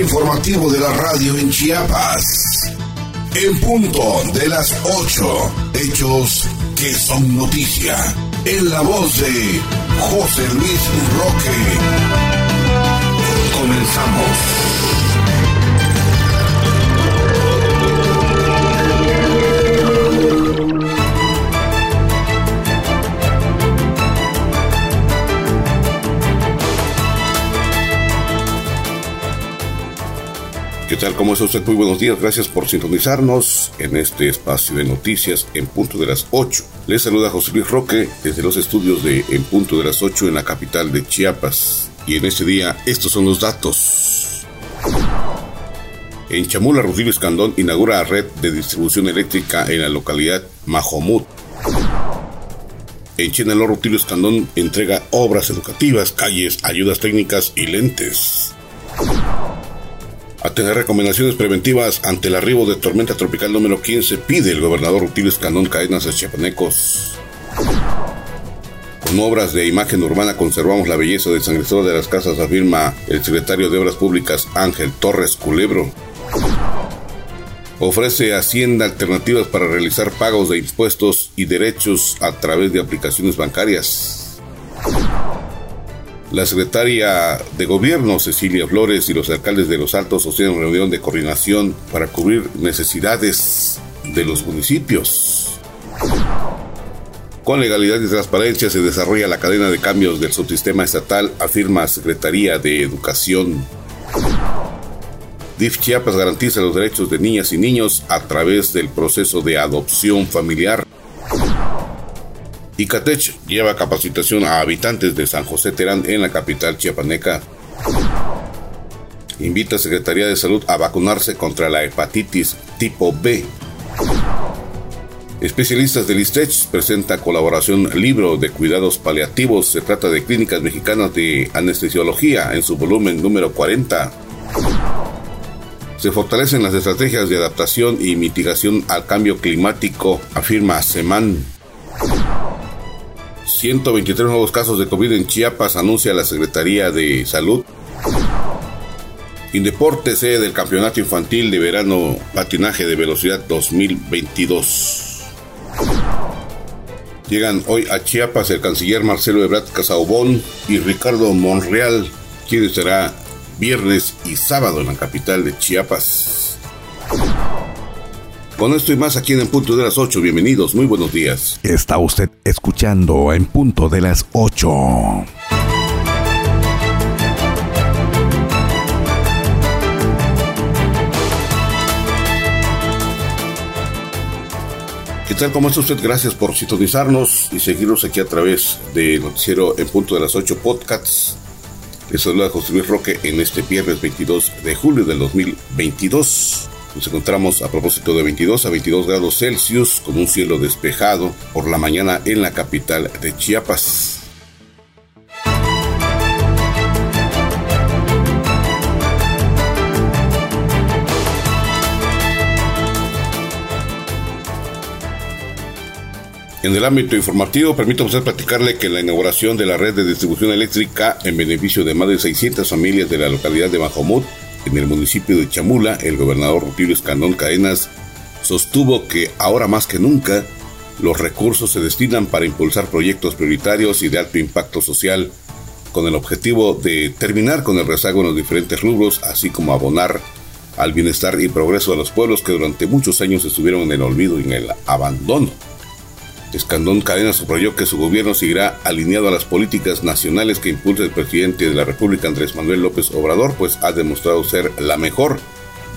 informativo de la radio en Chiapas. En punto de las 8, hechos que son noticia. En la voz de José Luis Roque. Comenzamos. ¿Qué tal? ¿Cómo está usted? Muy buenos días. Gracias por sintonizarnos en este espacio de noticias en punto de las 8. Les saluda José Luis Roque desde los estudios de En punto de las 8 en la capital de Chiapas. Y en este día, estos son los datos. En Chamula, Rutilio Escandón inaugura red de distribución eléctrica en la localidad Majomut. En Chenaló, Rutilio Escandón entrega obras educativas, calles, ayudas técnicas y lentes a tener recomendaciones preventivas ante el arribo de tormenta tropical número 15, pide el gobernador Rutilio Escandón Cadenas a Chiapanecos. Con obras de imagen urbana conservamos la belleza del San Cristóbal de las Casas, afirma el secretario de Obras Públicas Ángel Torres Culebro. Ofrece Hacienda alternativas para realizar pagos de impuestos y derechos a través de aplicaciones bancarias. La secretaria de Gobierno, Cecilia Flores, y los alcaldes de Los Altos sostienen reunión de coordinación para cubrir necesidades de los municipios. Con legalidad y transparencia se desarrolla la cadena de cambios del subsistema estatal, afirma Secretaría de Educación. DIF Chiapas garantiza los derechos de niñas y niños a través del proceso de adopción familiar. Icatech lleva capacitación a habitantes de San José Terán en la capital chiapaneca. Invita a Secretaría de Salud a vacunarse contra la hepatitis tipo B. Especialistas del ISTECH presenta colaboración libro de cuidados paliativos. Se trata de clínicas mexicanas de anestesiología en su volumen número 40. Se fortalecen las estrategias de adaptación y mitigación al cambio climático, afirma Seman. 123 nuevos casos de COVID en Chiapas, anuncia la Secretaría de Salud. Indeporte, sede del Campeonato Infantil de Verano Patinaje de Velocidad 2022. Llegan hoy a Chiapas el canciller Marcelo Ebrard Casaubón y Ricardo Monreal, quien estará viernes y sábado en la capital de Chiapas. Con esto y más aquí en En Punto de las 8, bienvenidos, muy buenos días. Está usted escuchando En Punto de las 8. ¿Qué tal? ¿Cómo está usted? Gracias por sintonizarnos y seguirnos aquí a través del noticiero En Punto de las 8 podcasts. Les saluda José Luis Roque en este viernes 22 de julio del 2022. Nos encontramos a propósito de 22 a 22 grados Celsius con un cielo despejado por la mañana en la capital de Chiapas. En el ámbito informativo, permítame usted platicarle que la inauguración de la red de distribución eléctrica en beneficio de más de 600 familias de la localidad de Bajomut en el municipio de Chamula, el gobernador Rutilio Escandón Cadenas sostuvo que ahora más que nunca los recursos se destinan para impulsar proyectos prioritarios y de alto impacto social con el objetivo de terminar con el rezago en los diferentes rubros, así como abonar al bienestar y progreso de los pueblos que durante muchos años estuvieron en el olvido y en el abandono. Escandón Cadena subrayó que su gobierno seguirá alineado a las políticas nacionales que impulsa el presidente de la República Andrés Manuel López Obrador, pues ha demostrado ser la mejor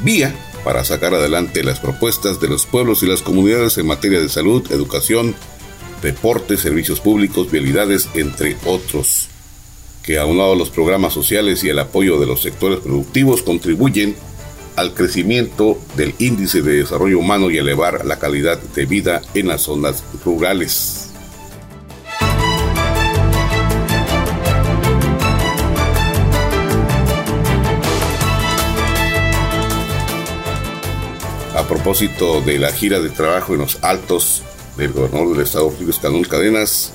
vía para sacar adelante las propuestas de los pueblos y las comunidades en materia de salud, educación, deporte, servicios públicos, vialidades, entre otros, que aunado a los programas sociales y el apoyo de los sectores productivos contribuyen al crecimiento del índice de desarrollo humano y elevar la calidad de vida en las zonas rurales. A propósito de la gira de trabajo en los altos del gobernador del estado, Luis Cadenas,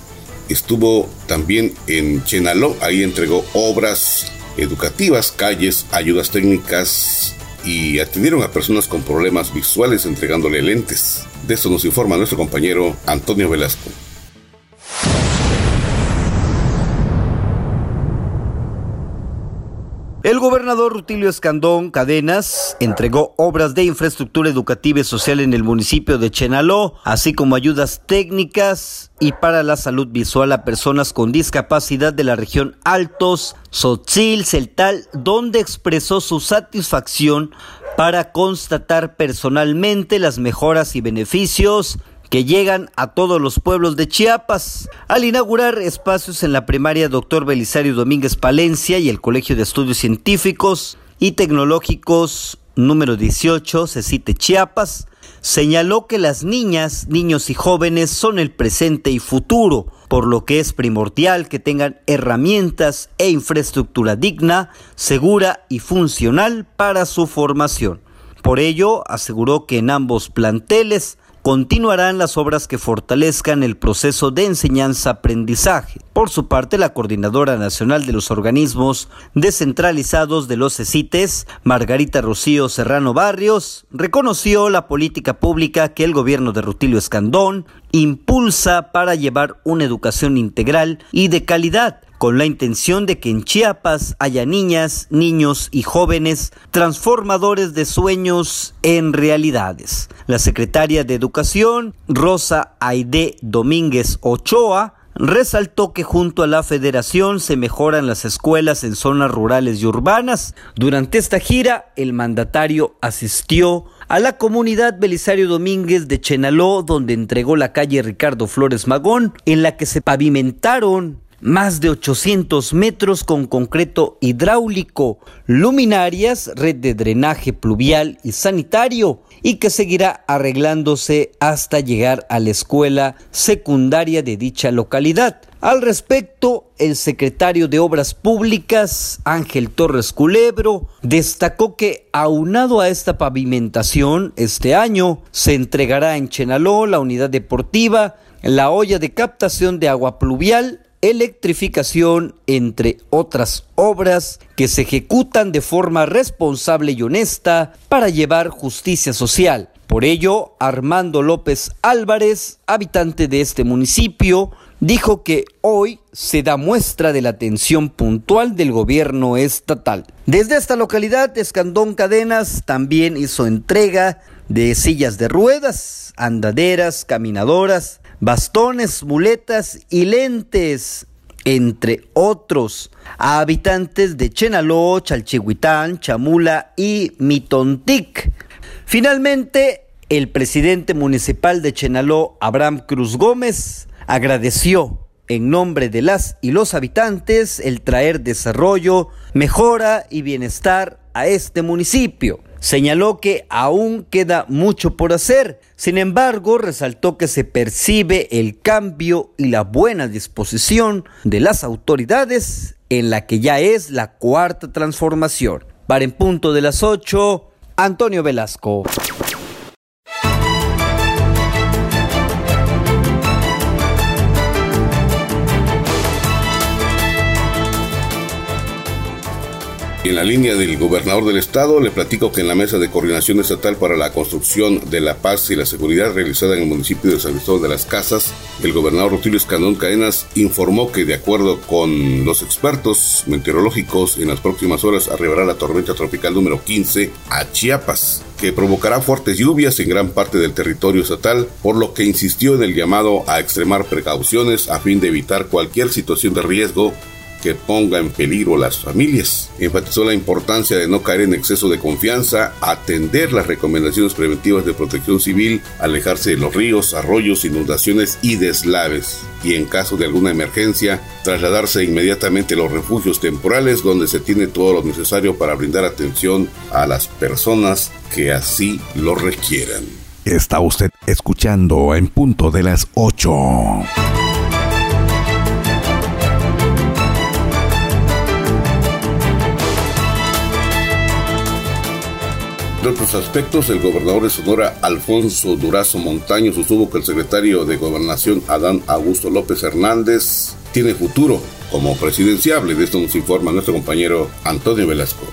estuvo también en Chenaló, ahí entregó obras educativas, calles, ayudas técnicas y atendieron a personas con problemas visuales entregándole lentes. De esto nos informa nuestro compañero Antonio Velasco. El gobernador Rutilio Escandón Cadenas entregó obras de infraestructura educativa y social en el municipio de Chenaló, así como ayudas técnicas y para la salud visual a personas con discapacidad de la región Altos, Sotzil, Celtal, donde expresó su satisfacción para constatar personalmente las mejoras y beneficios que llegan a todos los pueblos de Chiapas. Al inaugurar espacios en la primaria Dr. Belisario Domínguez Palencia y el Colegio de Estudios Científicos y Tecnológicos número 18, Cecite Chiapas, señaló que las niñas, niños y jóvenes son el presente y futuro, por lo que es primordial que tengan herramientas e infraestructura digna, segura y funcional para su formación. Por ello, aseguró que en ambos planteles continuarán las obras que fortalezcan el proceso de enseñanza-aprendizaje. Por su parte, la Coordinadora Nacional de los Organismos Descentralizados de los CECITES, Margarita Rocío Serrano Barrios, reconoció la política pública que el gobierno de Rutilio Escandón impulsa para llevar una educación integral y de calidad con la intención de que en Chiapas haya niñas, niños y jóvenes transformadores de sueños en realidades. La secretaria de Educación, Rosa Aide Domínguez Ochoa, resaltó que junto a la federación se mejoran las escuelas en zonas rurales y urbanas. Durante esta gira, el mandatario asistió a la comunidad Belisario Domínguez de Chenaló, donde entregó la calle Ricardo Flores Magón, en la que se pavimentaron más de 800 metros con concreto hidráulico, luminarias, red de drenaje pluvial y sanitario, y que seguirá arreglándose hasta llegar a la escuela secundaria de dicha localidad. Al respecto, el secretario de Obras Públicas, Ángel Torres Culebro, destacó que aunado a esta pavimentación, este año se entregará en Chenaló la unidad deportiva, la olla de captación de agua pluvial, electrificación, entre otras obras que se ejecutan de forma responsable y honesta para llevar justicia social. Por ello, Armando López Álvarez, habitante de este municipio, dijo que hoy se da muestra de la atención puntual del gobierno estatal. Desde esta localidad, Escandón Cadenas también hizo entrega de sillas de ruedas, andaderas, caminadoras, bastones, muletas y lentes, entre otros, a habitantes de Chenaló, Chalchihuitán, Chamula y Mitontic. Finalmente, el presidente municipal de Chenaló, Abraham Cruz Gómez, agradeció en nombre de las y los habitantes el traer desarrollo, mejora y bienestar a este municipio. Señaló que aún queda mucho por hacer, sin embargo resaltó que se percibe el cambio y la buena disposición de las autoridades en la que ya es la cuarta transformación. Para en punto de las 8, Antonio Velasco. En la línea del gobernador del estado, le platico que en la mesa de coordinación estatal para la construcción de la paz y la seguridad realizada en el municipio de San Cristóbal de las Casas, el gobernador Rutilio Escandón Cadenas informó que de acuerdo con los expertos meteorológicos, en las próximas horas arribará la tormenta tropical número 15 a Chiapas que provocará fuertes lluvias en gran parte del territorio estatal, por lo que insistió en el llamado a extremar precauciones a fin de evitar cualquier situación de riesgo que ponga en peligro las familias. Enfatizó la importancia de no caer en exceso de confianza, atender las recomendaciones preventivas de protección civil, alejarse de los ríos, arroyos, inundaciones y deslaves. Y en caso de alguna emergencia, trasladarse inmediatamente a los refugios temporales donde se tiene todo lo necesario para brindar atención a las personas que así lo requieran. Está usted escuchando en punto de las 8. De otros aspectos, el gobernador de Sonora, Alfonso Durazo Montaño, sostuvo que el secretario de Gobernación, Adán Augusto López Hernández, tiene futuro como presidenciable. De esto nos informa nuestro compañero Antonio Velasco.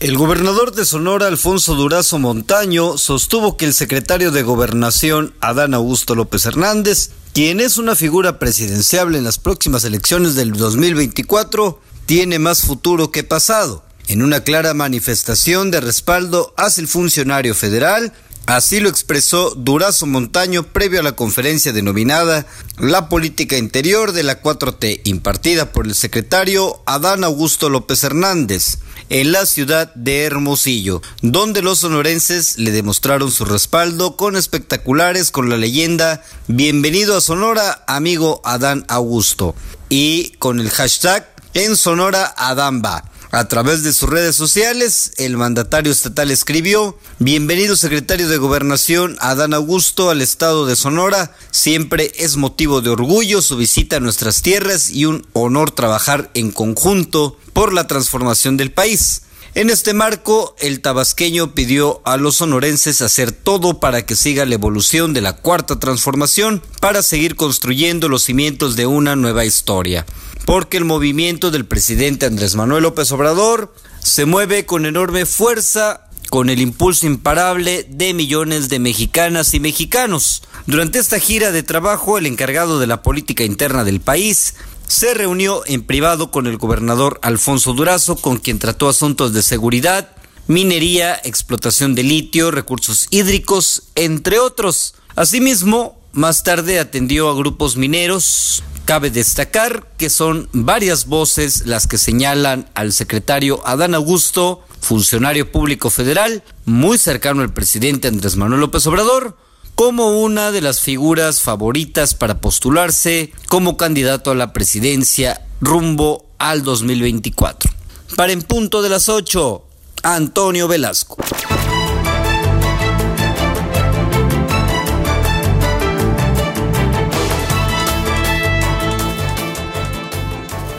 El gobernador de Sonora, Alfonso Durazo Montaño, sostuvo que el secretario de Gobernación, Adán Augusto López Hernández, quien es una figura presidenciable en las próximas elecciones del 2024, tiene más futuro que pasado. En una clara manifestación de respaldo hacia el funcionario federal, Así lo expresó Durazo Montaño previo a la conferencia denominada La Política Interior de la 4T, impartida por el secretario Adán Augusto López Hernández en la ciudad de Hermosillo, donde los sonorenses le demostraron su respaldo con espectaculares con la leyenda Bienvenido a Sonora, amigo Adán Augusto, y con el hashtag En Sonora Adán va. A través de sus redes sociales, el mandatario estatal escribió, Bienvenido secretario de Gobernación Adán Augusto al estado de Sonora. Siempre es motivo de orgullo su visita a nuestras tierras y un honor trabajar en conjunto por la transformación del país. En este marco, el tabasqueño pidió a los sonorenses hacer todo para que siga la evolución de la cuarta transformación para seguir construyendo los cimientos de una nueva historia porque el movimiento del presidente Andrés Manuel López Obrador se mueve con enorme fuerza con el impulso imparable de millones de mexicanas y mexicanos. Durante esta gira de trabajo, el encargado de la política interna del país se reunió en privado con el gobernador Alfonso Durazo, con quien trató asuntos de seguridad, minería, explotación de litio, recursos hídricos, entre otros. Asimismo, más tarde atendió a grupos mineros, Cabe destacar que son varias voces las que señalan al secretario Adán Augusto, funcionario público federal, muy cercano al presidente Andrés Manuel López Obrador, como una de las figuras favoritas para postularse como candidato a la presidencia rumbo al 2024. Para en punto de las 8, Antonio Velasco.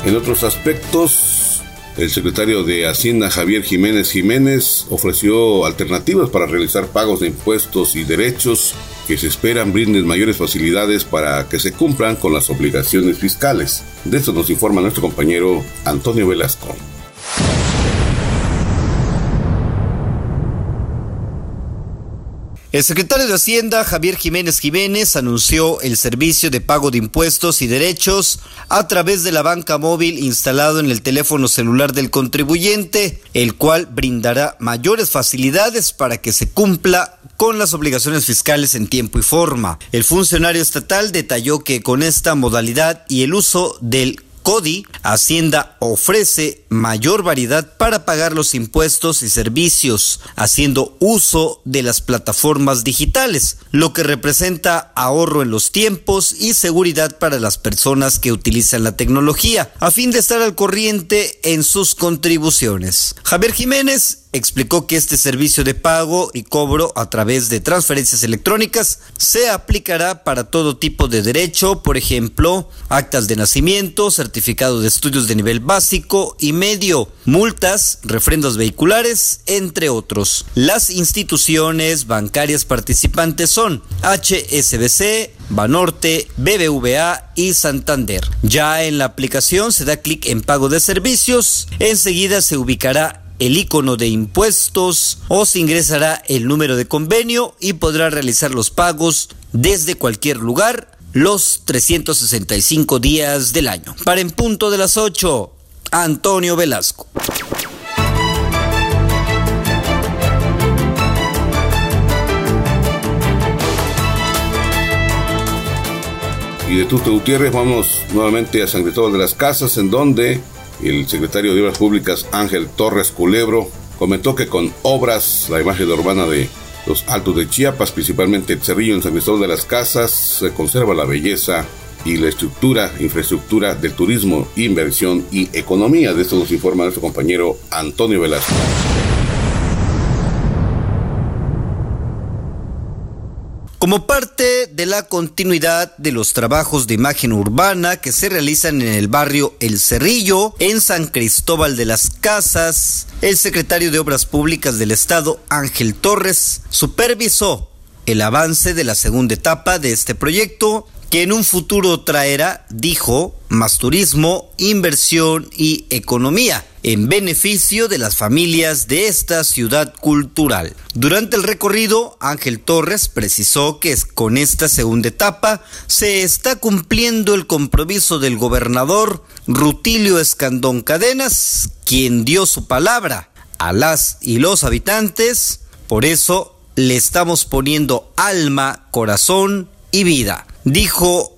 En otros aspectos, el secretario de Hacienda Javier Jiménez Jiménez ofreció alternativas para realizar pagos de impuestos y derechos que se esperan brinden mayores facilidades para que se cumplan con las obligaciones fiscales. De esto nos informa nuestro compañero Antonio Velasco. El secretario de Hacienda, Javier Jiménez Jiménez, anunció el servicio de pago de impuestos y derechos a través de la banca móvil instalado en el teléfono celular del contribuyente, el cual brindará mayores facilidades para que se cumpla con las obligaciones fiscales en tiempo y forma. El funcionario estatal detalló que con esta modalidad y el uso del CODI, Hacienda ofrece mayor variedad para pagar los impuestos y servicios, haciendo uso de las plataformas digitales, lo que representa ahorro en los tiempos y seguridad para las personas que utilizan la tecnología, a fin de estar al corriente en sus contribuciones. Javier Jiménez explicó que este servicio de pago y cobro a través de transferencias electrónicas se aplicará para todo tipo de derecho, por ejemplo, actas de nacimiento, certificado de estudios de nivel básico y medio, multas, refrendos vehiculares, entre otros. Las instituciones bancarias participantes son HSBC, Banorte, BBVA y Santander. Ya en la aplicación se da clic en pago de servicios, enseguida se ubicará el icono de impuestos o se ingresará el número de convenio y podrá realizar los pagos desde cualquier lugar los 365 días del año. Para en punto de las 8, Antonio Velasco. Y de Tuto Gutiérrez vamos nuevamente a San Cristóbal de las Casas, en donde el secretario de Obras Públicas Ángel Torres Culebro comentó que con obras, la imagen urbana de los Altos de Chiapas, principalmente el Cerrillo en San Cristóbal de las Casas, se conserva la belleza y la estructura, infraestructura del turismo, inversión y economía. De esto nos informa nuestro compañero Antonio Velasco. Como parte de la continuidad de los trabajos de imagen urbana que se realizan en el barrio El Cerrillo, en San Cristóbal de las Casas, el secretario de Obras Públicas del Estado, Ángel Torres, supervisó el avance de la segunda etapa de este proyecto que en un futuro traerá, dijo, más turismo, inversión y economía en beneficio de las familias de esta ciudad cultural. Durante el recorrido, Ángel Torres precisó que con esta segunda etapa se está cumpliendo el compromiso del gobernador Rutilio Escandón Cadenas, quien dio su palabra a las y los habitantes. Por eso le estamos poniendo alma, corazón y vida, dijo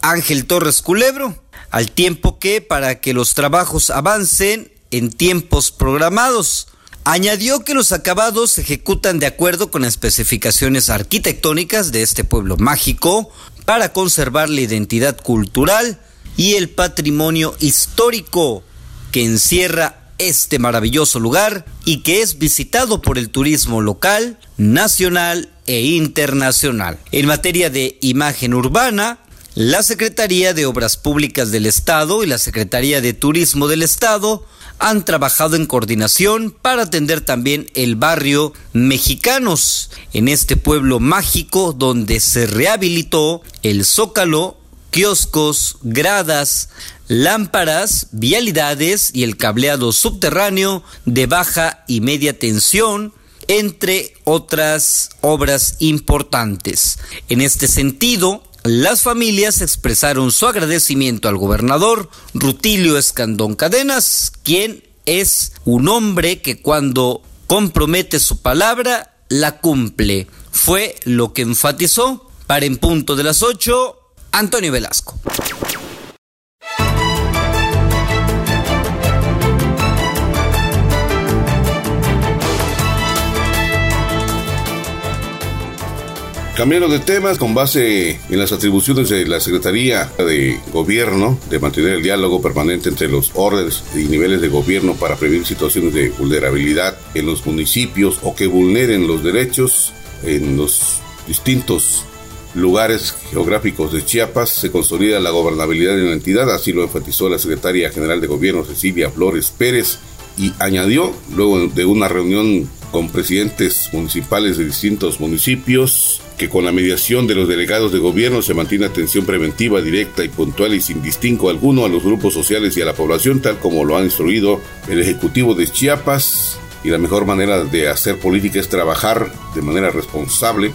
Ángel Torres Culebro al tiempo que para que los trabajos avancen en tiempos programados. Añadió que los acabados se ejecutan de acuerdo con especificaciones arquitectónicas de este pueblo mágico para conservar la identidad cultural y el patrimonio histórico que encierra este maravilloso lugar y que es visitado por el turismo local, nacional e internacional. En materia de imagen urbana, la Secretaría de Obras Públicas del Estado y la Secretaría de Turismo del Estado han trabajado en coordinación para atender también el barrio Mexicanos, en este pueblo mágico donde se rehabilitó el zócalo, kioscos, gradas, lámparas, vialidades y el cableado subterráneo de baja y media tensión, entre otras obras importantes. En este sentido, las familias expresaron su agradecimiento al gobernador Rutilio Escandón Cadenas, quien es un hombre que cuando compromete su palabra, la cumple. Fue lo que enfatizó para en punto de las 8, Antonio Velasco. Cambiando de temas, con base en las atribuciones de la Secretaría de Gobierno de mantener el diálogo permanente entre los órdenes y niveles de gobierno para prevenir situaciones de vulnerabilidad en los municipios o que vulneren los derechos en los distintos lugares geográficos de Chiapas, se consolida la gobernabilidad en la entidad, así lo enfatizó la Secretaria General de Gobierno Cecilia Flores Pérez y añadió, luego de una reunión con presidentes municipales de distintos municipios, que con la mediación de los delegados de gobierno se mantiene atención preventiva, directa y puntual y sin distingo alguno a los grupos sociales y a la población, tal como lo ha instruido el Ejecutivo de Chiapas. Y la mejor manera de hacer política es trabajar de manera responsable,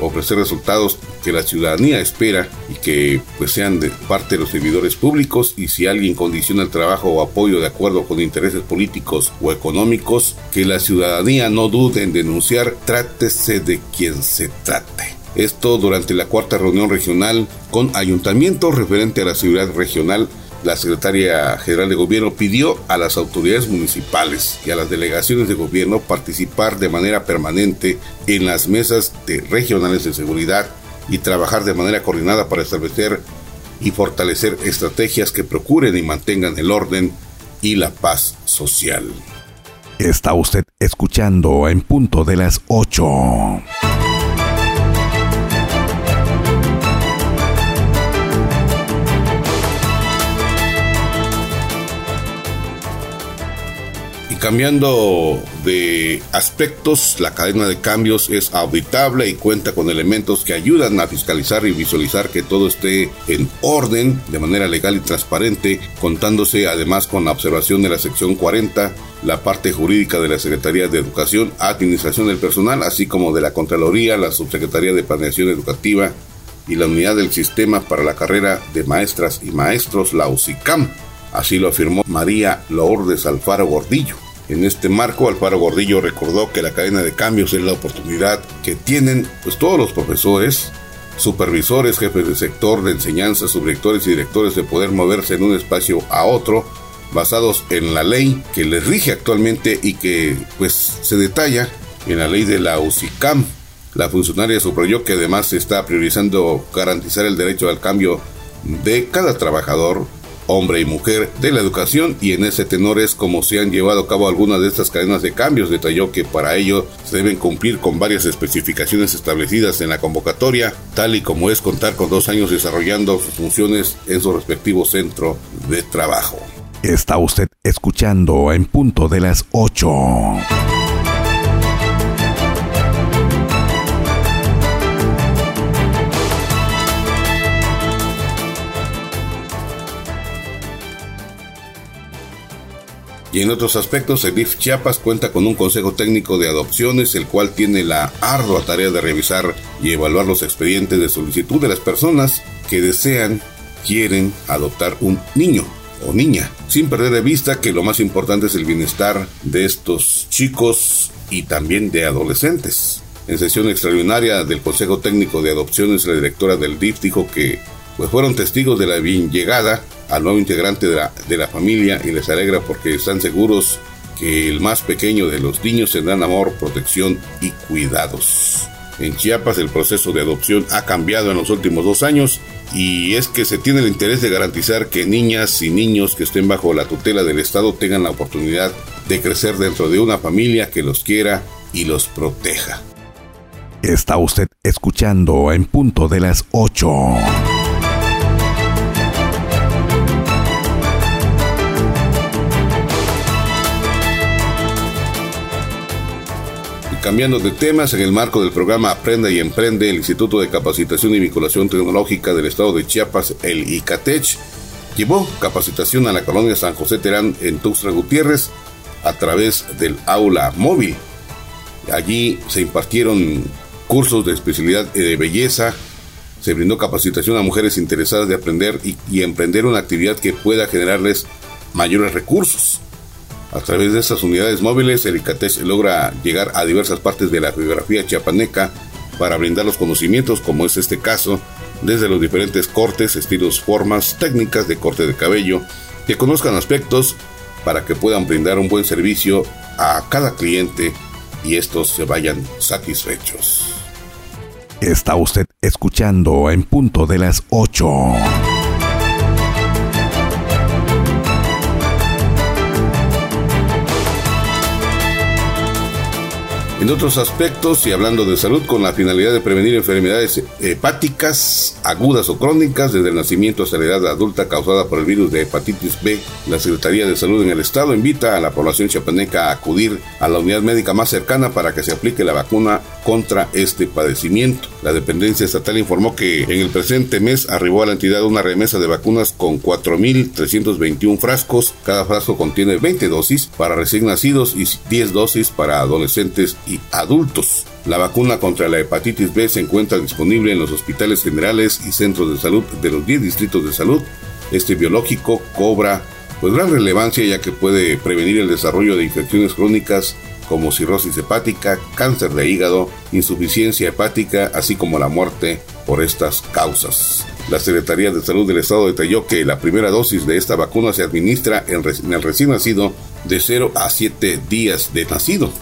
ofrecer resultados que la ciudadanía espera y que pues sean de parte de los servidores públicos y si alguien condiciona el trabajo o apoyo de acuerdo con intereses políticos o económicos, que la ciudadanía no dude en denunciar, trátese de quien se trate. Esto durante la cuarta reunión regional con ayuntamientos referente a la seguridad regional la secretaria general de gobierno pidió a las autoridades municipales y a las delegaciones de gobierno participar de manera permanente en las mesas de regionales de seguridad y trabajar de manera coordinada para establecer y fortalecer estrategias que procuren y mantengan el orden y la paz social. Está usted escuchando en punto de las 8. Cambiando de aspectos, la cadena de cambios es auditable y cuenta con elementos que ayudan a fiscalizar y visualizar que todo esté en orden de manera legal y transparente, contándose además con la observación de la sección 40, la parte jurídica de la Secretaría de Educación, Administración del Personal, así como de la Contraloría, la Subsecretaría de Planeación Educativa y la Unidad del Sistema para la Carrera de Maestras y Maestros, la UCICAM. Así lo afirmó María Lourdes Alfaro Gordillo. En este marco, Alfaro Gordillo recordó que la cadena de cambios es la oportunidad que tienen pues, todos los profesores, supervisores, jefes de sector de enseñanza, subdirectores y directores de poder moverse en un espacio a otro basados en la ley que les rige actualmente y que pues se detalla en la ley de la UCICAM. La funcionaria subrayó que además se está priorizando garantizar el derecho al cambio de cada trabajador hombre y mujer de la educación y en ese tenor es como se han llevado a cabo algunas de estas cadenas de cambios. Detalló que para ello se deben cumplir con varias especificaciones establecidas en la convocatoria, tal y como es contar con dos años desarrollando sus funciones en su respectivo centro de trabajo. Está usted escuchando en punto de las 8. Y en otros aspectos, el DIF Chiapas cuenta con un consejo técnico de adopciones, el cual tiene la ardua tarea de revisar y evaluar los expedientes de solicitud de las personas que desean, quieren adoptar un niño o niña, sin perder de vista que lo más importante es el bienestar de estos chicos y también de adolescentes. En sesión extraordinaria del Consejo Técnico de Adopciones, la directora del DIF dijo que pues fueron testigos de la bien llegada al nuevo integrante de la, de la familia y les alegra porque están seguros que el más pequeño de los niños tendrán amor, protección y cuidados. En Chiapas el proceso de adopción ha cambiado en los últimos dos años y es que se tiene el interés de garantizar que niñas y niños que estén bajo la tutela del Estado tengan la oportunidad de crecer dentro de una familia que los quiera y los proteja. Está usted escuchando en punto de las 8. Cambiando de temas, en el marco del programa Aprenda y Emprende, el Instituto de Capacitación y Vinculación Tecnológica del Estado de Chiapas, el ICATECH, llevó capacitación a la colonia San José Terán en Tuxtla Gutiérrez a través del aula móvil. Allí se impartieron cursos de especialidad de belleza, se brindó capacitación a mujeres interesadas de aprender y, y emprender una actividad que pueda generarles mayores recursos. A través de estas unidades móviles, el ICATES logra llegar a diversas partes de la geografía chiapaneca para brindar los conocimientos, como es este caso, desde los diferentes cortes, estilos, formas, técnicas de corte de cabello, que conozcan aspectos para que puedan brindar un buen servicio a cada cliente y estos se vayan satisfechos. Está usted escuchando en punto de las 8. En otros aspectos y hablando de salud con la finalidad de prevenir enfermedades hepáticas agudas o crónicas desde el nacimiento hasta la edad adulta causada por el virus de hepatitis B, la Secretaría de Salud en el Estado invita a la población chapaneca a acudir a la unidad médica más cercana para que se aplique la vacuna contra este padecimiento. La dependencia estatal informó que en el presente mes arribó a la entidad una remesa de vacunas con 4.321 frascos. Cada frasco contiene 20 dosis para recién nacidos y 10 dosis para adolescentes y adultos. La vacuna contra la hepatitis B se encuentra disponible en los hospitales generales y centros de salud de los 10 distritos de salud. Este biológico cobra pues gran relevancia ya que puede prevenir el desarrollo de infecciones crónicas como cirrosis hepática, cáncer de hígado, insuficiencia hepática, así como la muerte por estas causas. La Secretaría de Salud del Estado detalló que la primera dosis de esta vacuna se administra en, el recién nacido de 0 a 7 días de nacido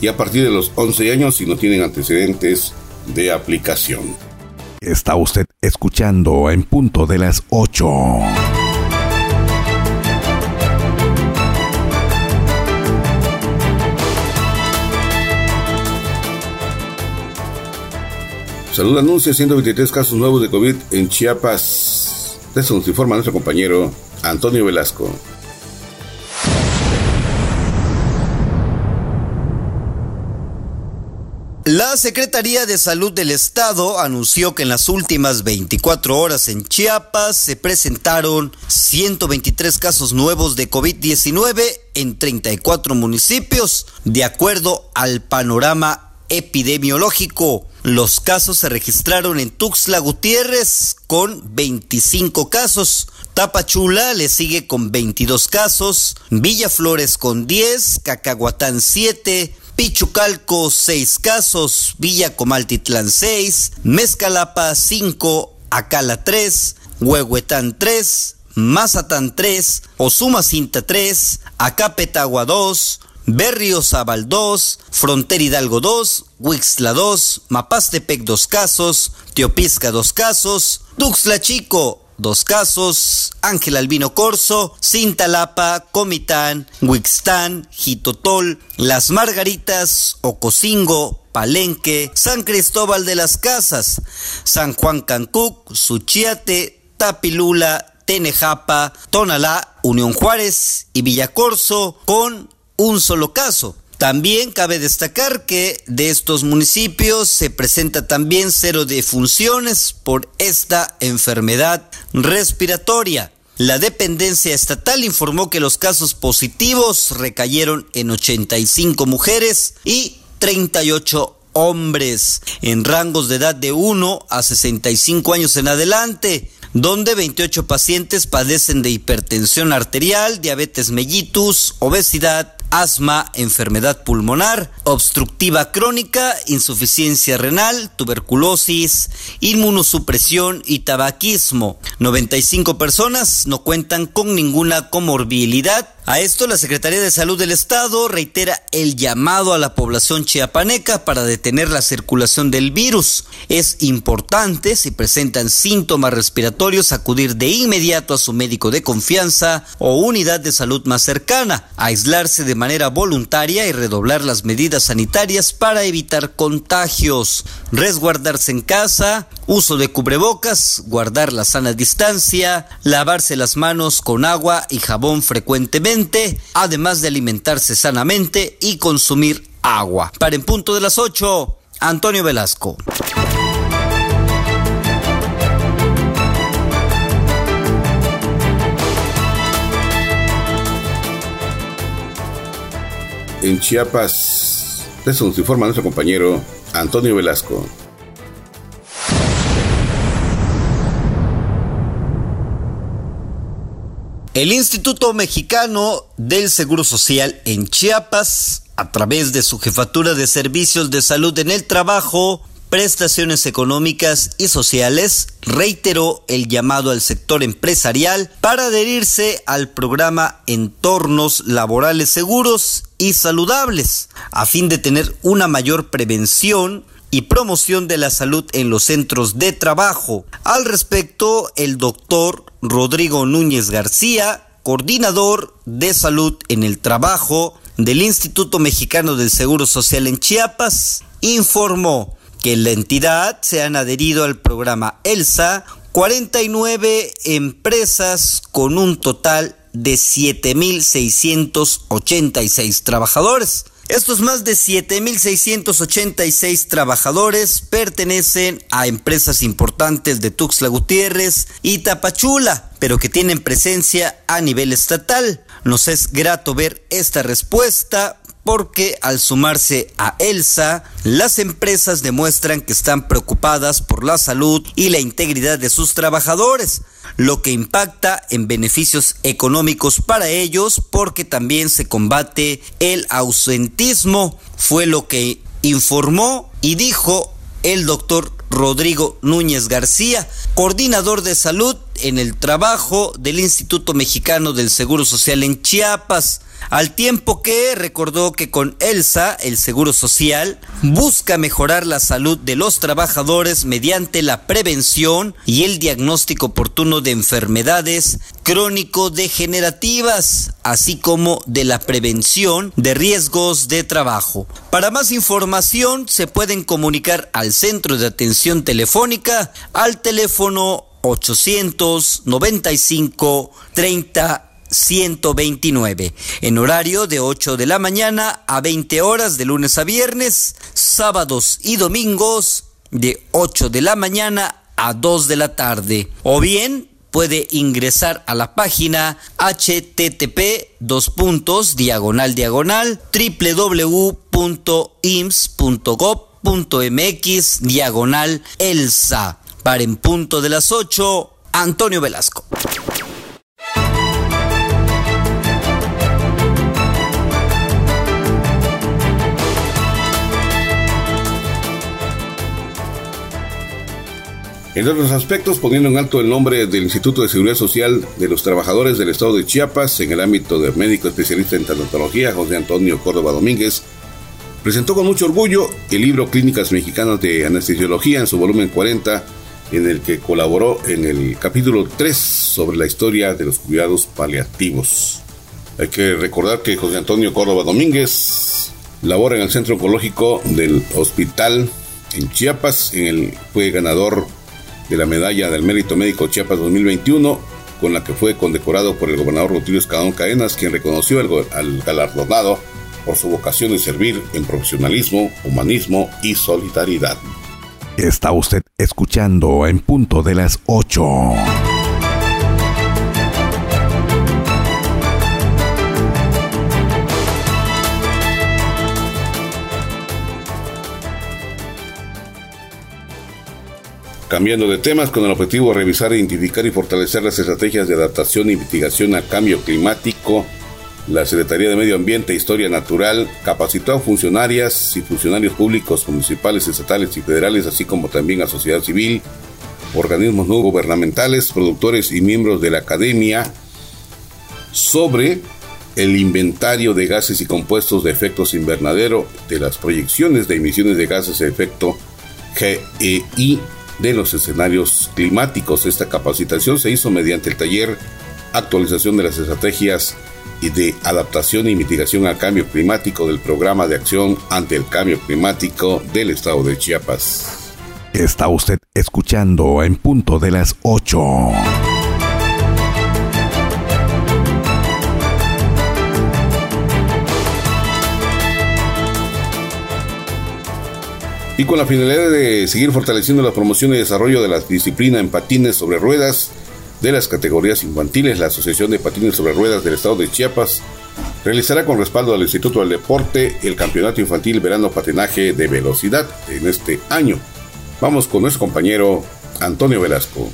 y a partir de los 11 años si no tienen antecedentes de aplicación. Está usted escuchando en punto de las 8. Salud anuncia 123 casos nuevos de COVID en Chiapas. De eso nos informa nuestro compañero Antonio Velasco. La Secretaría de Salud del Estado anunció que en las últimas 24 horas en Chiapas se presentaron 123 casos nuevos de COVID-19 en 34 municipios, de acuerdo al panorama epidemiológico. Los casos se registraron en Tuxtla Gutiérrez con 25 casos. Tapachula le sigue con 22 casos, Villa Flores con 10, Cacahuatán 7, Pichucalco 6 casos, Villa Comaltitlán 6, Mezcalapa 5, Acala 3, Huehuetán 3, Mazatán 3, Osumacinta 3, Acapetagua 2, Berriozabal 2, Frontera Hidalgo 2, Huixla 2, Mapastepec 2 casos, Teopisca 2 casos, Tuxtla Chico 2 casos Ángel Albino Corso, Cintalapa, Comitán, Huixtán, Jitotol, Las Margaritas, Ocosingo, Palenque, San Cristóbal de las Casas, San Juan Cancuc, Suchiate, Tapilula, Tenejapa, Tonalá, Unión Juárez y Villacorso con un solo caso. También cabe destacar que de estos municipios se presenta también cero defunciones por esta enfermedad respiratoria. La dependencia estatal informó que los casos positivos recayeron en 85 mujeres y 38 hombres en rangos de edad de 1 a 65 años en adelante, donde 28 pacientes padecen de hipertensión arterial, diabetes mellitus, obesidad, asma, enfermedad pulmonar, obstructiva crónica, insuficiencia renal, tuberculosis, inmunosupresión y tabaquismo. 95 personas no cuentan con ninguna comorbilidad a esto, la Secretaría de Salud del Estado reitera el llamado a la población chiapaneca para detener la circulación del virus. Es importante, si presentan síntomas respiratorios, acudir de inmediato a su médico de confianza o unidad de salud más cercana, aislarse de manera voluntaria y redoblar las medidas sanitarias para evitar contagios, resguardarse en casa, uso de cubrebocas, guardar la sana distancia, lavarse las manos con agua y jabón frecuentemente, además de alimentarse sanamente y consumir agua. Para en punto de las 8, Antonio Velasco. En Chiapas, eso nos informa nuestro compañero Antonio Velasco. El Instituto Mexicano del Seguro Social en Chiapas, a través de su jefatura de servicios de salud en el trabajo, prestaciones económicas y sociales, reiteró el llamado al sector empresarial para adherirse al programa Entornos Laborales Seguros y Saludables, a fin de tener una mayor prevención y promoción de la salud en los centros de trabajo. Al respecto, el doctor Rodrigo Núñez García, coordinador de salud en el trabajo del Instituto Mexicano del Seguro Social en Chiapas, informó que en la entidad se han adherido al programa ELSA 49 empresas con un total de 7.686 trabajadores estos más de 7.686 trabajadores pertenecen a empresas importantes de Tuxtla Gutiérrez y Tapachula, pero que tienen presencia a nivel estatal. Nos es grato ver esta respuesta porque al sumarse a ELSA, las empresas demuestran que están preocupadas por la salud y la integridad de sus trabajadores lo que impacta en beneficios económicos para ellos porque también se combate el ausentismo, fue lo que informó y dijo el doctor Rodrigo Núñez García, coordinador de salud en el trabajo del Instituto Mexicano del Seguro Social en Chiapas al tiempo que recordó que con ELSA, el Seguro Social, busca mejorar la salud de los trabajadores mediante la prevención y el diagnóstico oportuno de enfermedades crónico-degenerativas, así como de la prevención de riesgos de trabajo. Para más información se pueden comunicar al centro de atención telefónica al teléfono 895 30 129, en horario de 8 de la mañana a 20 horas de lunes a viernes, sábados y domingos de 8 de la mañana a 2 de la tarde. O bien puede ingresar a la página http dos puntos diagonal diagonal www.ims.gov.mx diagonal elsa. Para en punto de las 8, Antonio Velasco. En otros aspectos, poniendo en alto el nombre del Instituto de Seguridad Social de los Trabajadores del Estado de Chiapas en el ámbito de médico especialista en tanatología, José Antonio Córdoba Domínguez, presentó con mucho orgullo el libro Clínicas Mexicanas de Anestesiología en su volumen 40, en el que colaboró en el capítulo 3 sobre la historia de los cuidados paliativos. Hay que recordar que José Antonio Córdoba Domínguez labora en el Centro Oncológico del Hospital en Chiapas, en el, fue ganador de la Medalla del Mérito Médico Chiapas 2021, con la que fue condecorado por el gobernador Rutilio Escadón Cadenas, quien reconoció al, al galardonado por su vocación de servir en profesionalismo, humanismo y solidaridad. Está usted escuchando en punto de las 8. Cambiando de temas con el objetivo de revisar, identificar y fortalecer las estrategias de adaptación y mitigación al cambio climático, la Secretaría de Medio Ambiente e Historia Natural capacitó a funcionarias y funcionarios públicos municipales, estatales y federales, así como también a sociedad civil, organismos no gubernamentales, productores y miembros de la academia sobre el inventario de gases y compuestos de efectos invernadero de las proyecciones de emisiones de gases de efecto GEI de los escenarios climáticos. Esta capacitación se hizo mediante el taller Actualización de las Estrategias y de Adaptación y Mitigación al Cambio Climático del Programa de Acción ante el Cambio Climático del Estado de Chiapas. Está usted escuchando en punto de las 8. Y con la finalidad de seguir fortaleciendo la promoción y desarrollo de la disciplina en patines sobre ruedas de las categorías infantiles, la Asociación de Patines sobre Ruedas del Estado de Chiapas realizará con respaldo al Instituto del Deporte el Campeonato Infantil Verano Patinaje de Velocidad en este año. Vamos con nuestro compañero Antonio Velasco.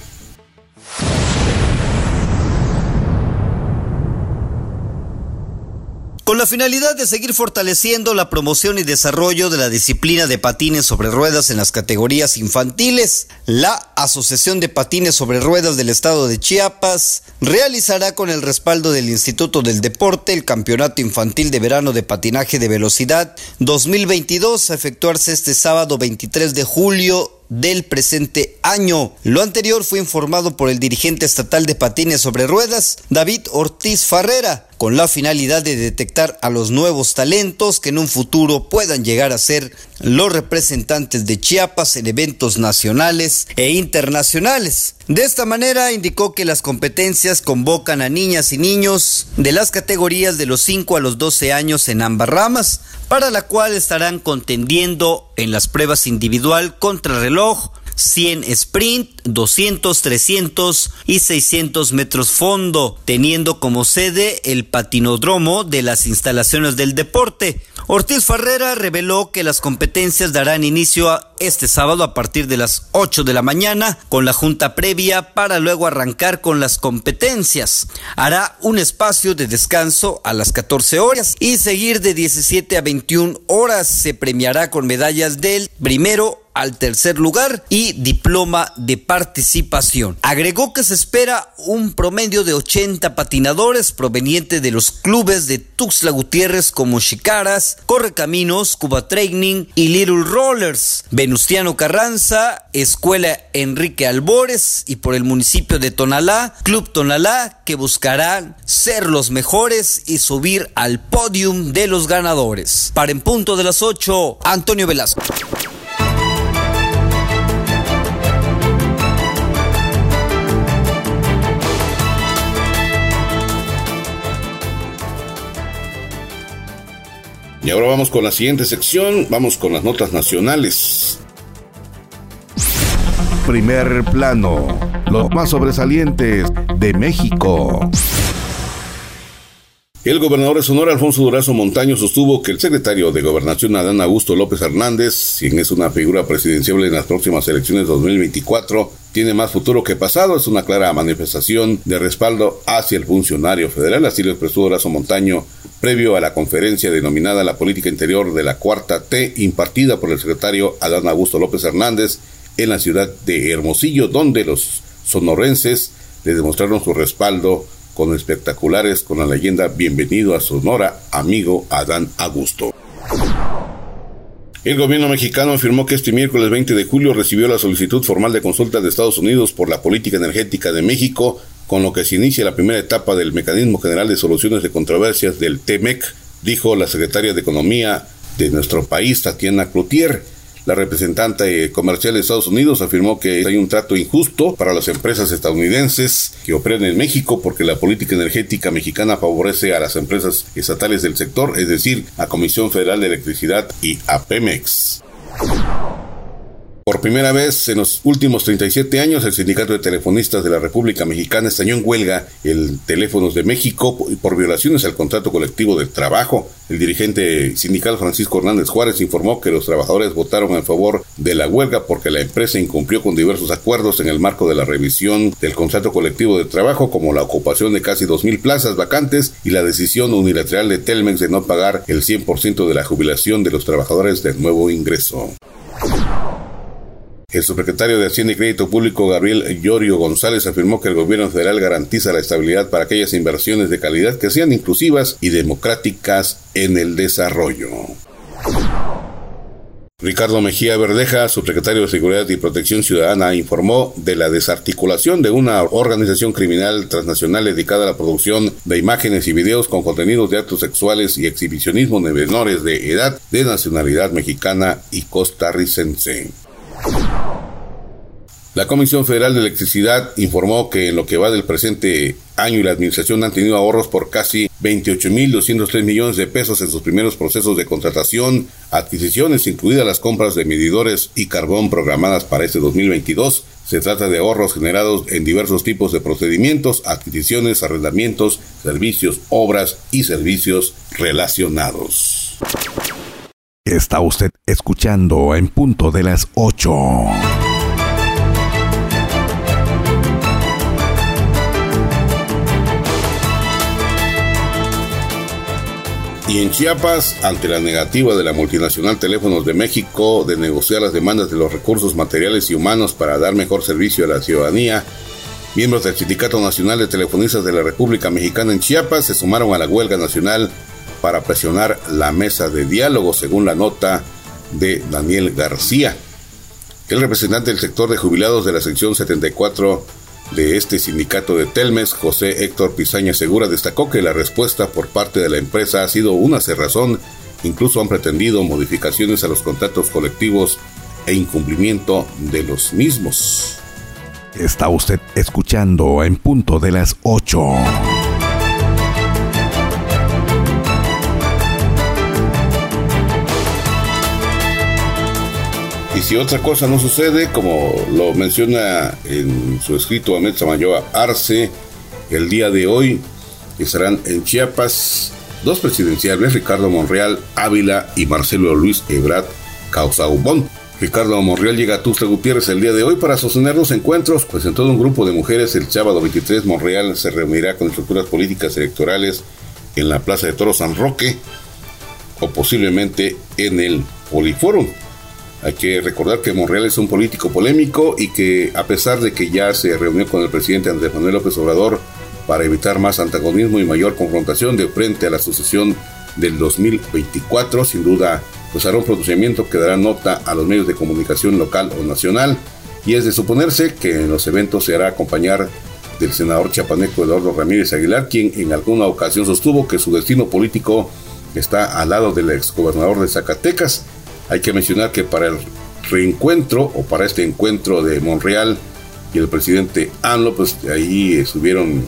Con la finalidad de seguir fortaleciendo la promoción y desarrollo de la disciplina de patines sobre ruedas en las categorías infantiles, la Asociación de Patines sobre Ruedas del Estado de Chiapas realizará con el respaldo del Instituto del Deporte el Campeonato Infantil de Verano de Patinaje de Velocidad 2022 a efectuarse este sábado 23 de julio del presente año. Lo anterior fue informado por el dirigente estatal de patines sobre ruedas, David Ortiz Farrera, con la finalidad de detectar a los nuevos talentos que en un futuro puedan llegar a ser los representantes de Chiapas en eventos nacionales e internacionales. De esta manera indicó que las competencias convocan a niñas y niños de las categorías de los 5 a los 12 años en ambas ramas, para la cual estarán contendiendo en las pruebas individual contra reloj, 100 sprint, 200, 300 y 600 metros fondo, teniendo como sede el patinodromo de las instalaciones del deporte. Ortiz Ferrera reveló que las competencias darán inicio a este sábado a partir de las 8 de la mañana con la junta previa para luego arrancar con las competencias. Hará un espacio de descanso a las 14 horas y seguir de 17 a 21 horas. Se premiará con medallas del primero al tercer lugar y diploma de participación. Agregó que se espera un promedio de 80 patinadores provenientes de los clubes de Tuxtla Gutiérrez como Chicaras, Correcaminos, Cuba Training y Little Rollers, Venustiano Carranza, Escuela Enrique Albores y por el municipio de Tonalá, Club Tonalá, que buscarán ser los mejores y subir al podium de los ganadores. Para en punto de las 8, Antonio Velasco. Y ahora vamos con la siguiente sección, vamos con las notas nacionales. Primer plano, los más sobresalientes de México. El gobernador de Sonora, Alfonso Durazo Montaño, sostuvo que el secretario de Gobernación, Adán Augusto López Hernández, quien es una figura presidencial en las próximas elecciones 2024, tiene más futuro que pasado. Es una clara manifestación de respaldo hacia el funcionario federal. Así lo expresó Durazo Montaño previo a la conferencia denominada La Política Interior de la Cuarta T, impartida por el secretario Adán Augusto López Hernández en la ciudad de Hermosillo, donde los sonorenses le demostraron su respaldo con espectaculares con la leyenda Bienvenido a Sonora, amigo Adán Augusto. El gobierno mexicano afirmó que este miércoles 20 de julio recibió la solicitud formal de consulta de Estados Unidos por la política energética de México, con lo que se inicia la primera etapa del Mecanismo General de Soluciones de Controversias del TEMEC, dijo la secretaria de Economía de nuestro país, Tatiana Cloutier. La representante comercial de Estados Unidos afirmó que hay un trato injusto para las empresas estadounidenses que operan en México porque la política energética mexicana favorece a las empresas estatales del sector, es decir, a Comisión Federal de Electricidad y a Pemex. Por primera vez en los últimos 37 años, el Sindicato de Telefonistas de la República Mexicana estañó en huelga el Teléfonos de México por violaciones al contrato colectivo de trabajo. El dirigente sindical Francisco Hernández Juárez informó que los trabajadores votaron en favor de la huelga porque la empresa incumplió con diversos acuerdos en el marco de la revisión del contrato colectivo de trabajo, como la ocupación de casi 2.000 plazas vacantes y la decisión unilateral de Telmex de no pagar el 100% de la jubilación de los trabajadores del nuevo ingreso. El subsecretario de Hacienda y Crédito Público, Gabriel Llorio González, afirmó que el gobierno federal garantiza la estabilidad para aquellas inversiones de calidad que sean inclusivas y democráticas en el desarrollo. Ricardo Mejía Verdeja, subsecretario de Seguridad y Protección Ciudadana, informó de la desarticulación de una organización criminal transnacional dedicada a la producción de imágenes y videos con contenidos de actos sexuales y exhibicionismo de menores de edad de nacionalidad mexicana y costarricense. La Comisión Federal de Electricidad informó que en lo que va del presente año y la administración han tenido ahorros por casi 28.203 millones de pesos en sus primeros procesos de contratación, adquisiciones, incluidas las compras de medidores y carbón programadas para este 2022. Se trata de ahorros generados en diversos tipos de procedimientos, adquisiciones, arrendamientos, servicios, obras y servicios relacionados. Está usted escuchando en punto de las 8. Y en Chiapas, ante la negativa de la multinacional Teléfonos de México de negociar las demandas de los recursos materiales y humanos para dar mejor servicio a la ciudadanía, miembros del Sindicato Nacional de Telefonistas de la República Mexicana en Chiapas se sumaron a la huelga nacional para presionar la mesa de diálogo, según la nota de Daniel García. El representante del sector de jubilados de la sección 74 de este sindicato de Telmes, José Héctor Pizaña Segura, destacó que la respuesta por parte de la empresa ha sido una cerrazón, incluso han pretendido modificaciones a los contratos colectivos e incumplimiento de los mismos. Está usted escuchando en punto de las 8. Si otra cosa no sucede, como lo menciona en su escrito Ahmed Samayoa Arce, el día de hoy estarán en Chiapas dos presidenciales, Ricardo Monreal Ávila y Marcelo Luis Ebrat Causaubón. Ricardo Monreal llega a Tuxtla Gutiérrez el día de hoy para sostener los encuentros, pues en todo un grupo de mujeres el sábado 23 Monreal se reunirá con estructuras políticas electorales en la Plaza de Toro San Roque o posiblemente en el Poliforum. Hay que recordar que Monreal es un político polémico y que a pesar de que ya se reunió con el presidente Andrés Manuel López Obrador para evitar más antagonismo y mayor confrontación de frente a la sucesión del 2024, sin duda pues hará un procedimiento que dará nota a los medios de comunicación local o nacional y es de suponerse que en los eventos se hará acompañar del senador chapaneco Eduardo Ramírez Aguilar, quien en alguna ocasión sostuvo que su destino político está al lado del exgobernador de Zacatecas hay que mencionar que para el reencuentro o para este encuentro de Monreal y el presidente ANLO, pues ahí estuvieron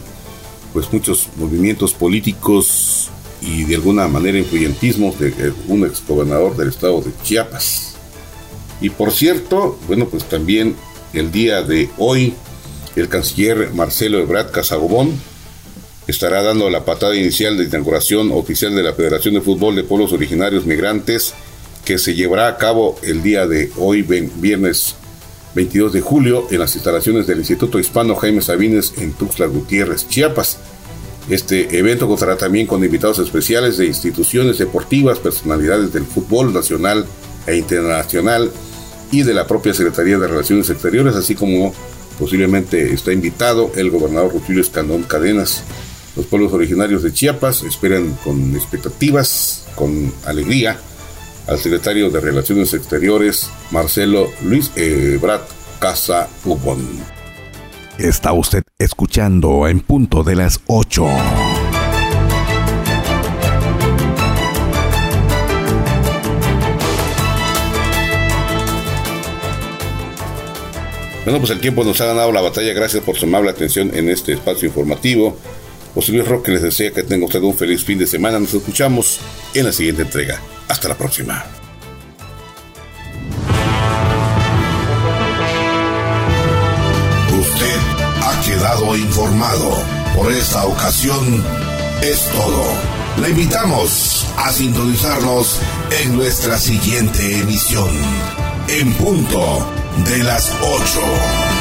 pues muchos movimientos políticos y de alguna manera influyentismo de un exgobernador del estado de Chiapas. Y por cierto, bueno, pues también el día de hoy el canciller Marcelo Ebrard Casagobón estará dando la patada inicial de inauguración oficial de la Federación de Fútbol de Pueblos Originarios Migrantes que se llevará a cabo el día de hoy, viernes 22 de julio, en las instalaciones del Instituto Hispano Jaime Sabines en Tuxtla Gutiérrez, Chiapas. Este evento contará también con invitados especiales de instituciones deportivas, personalidades del fútbol nacional e internacional y de la propia Secretaría de Relaciones Exteriores, así como posiblemente está invitado el gobernador Rutilio Escandón Cadenas. Los pueblos originarios de Chiapas esperan con expectativas, con alegría, al secretario de Relaciones Exteriores, Marcelo Luis Ebrat Casa Ubón. Está usted escuchando en punto de las 8. Bueno, pues el tiempo nos ha ganado la batalla. Gracias por su amable atención en este espacio informativo. José Luis Roque les desea que tenga usted un feliz fin de semana. Nos escuchamos en la siguiente entrega. Hasta la próxima. Usted ha quedado informado. Por esta ocasión es todo. Le invitamos a sintonizarnos en nuestra siguiente emisión. En punto de las 8.